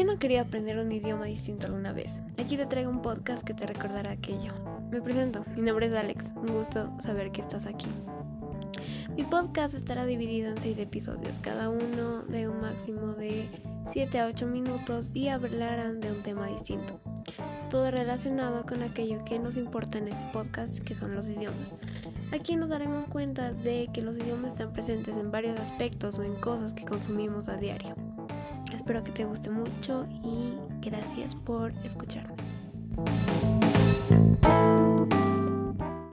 ¿Quién no quería aprender un idioma distinto alguna vez? Aquí te traigo un podcast que te recordará aquello. Me presento, mi nombre es Alex, un gusto saber que estás aquí. Mi podcast estará dividido en seis episodios, cada uno de un máximo de 7 a 8 minutos y hablarán de un tema distinto. Todo relacionado con aquello que nos importa en este podcast, que son los idiomas. Aquí nos daremos cuenta de que los idiomas están presentes en varios aspectos o en cosas que consumimos a diario. Espero que te guste mucho y gracias por escucharme.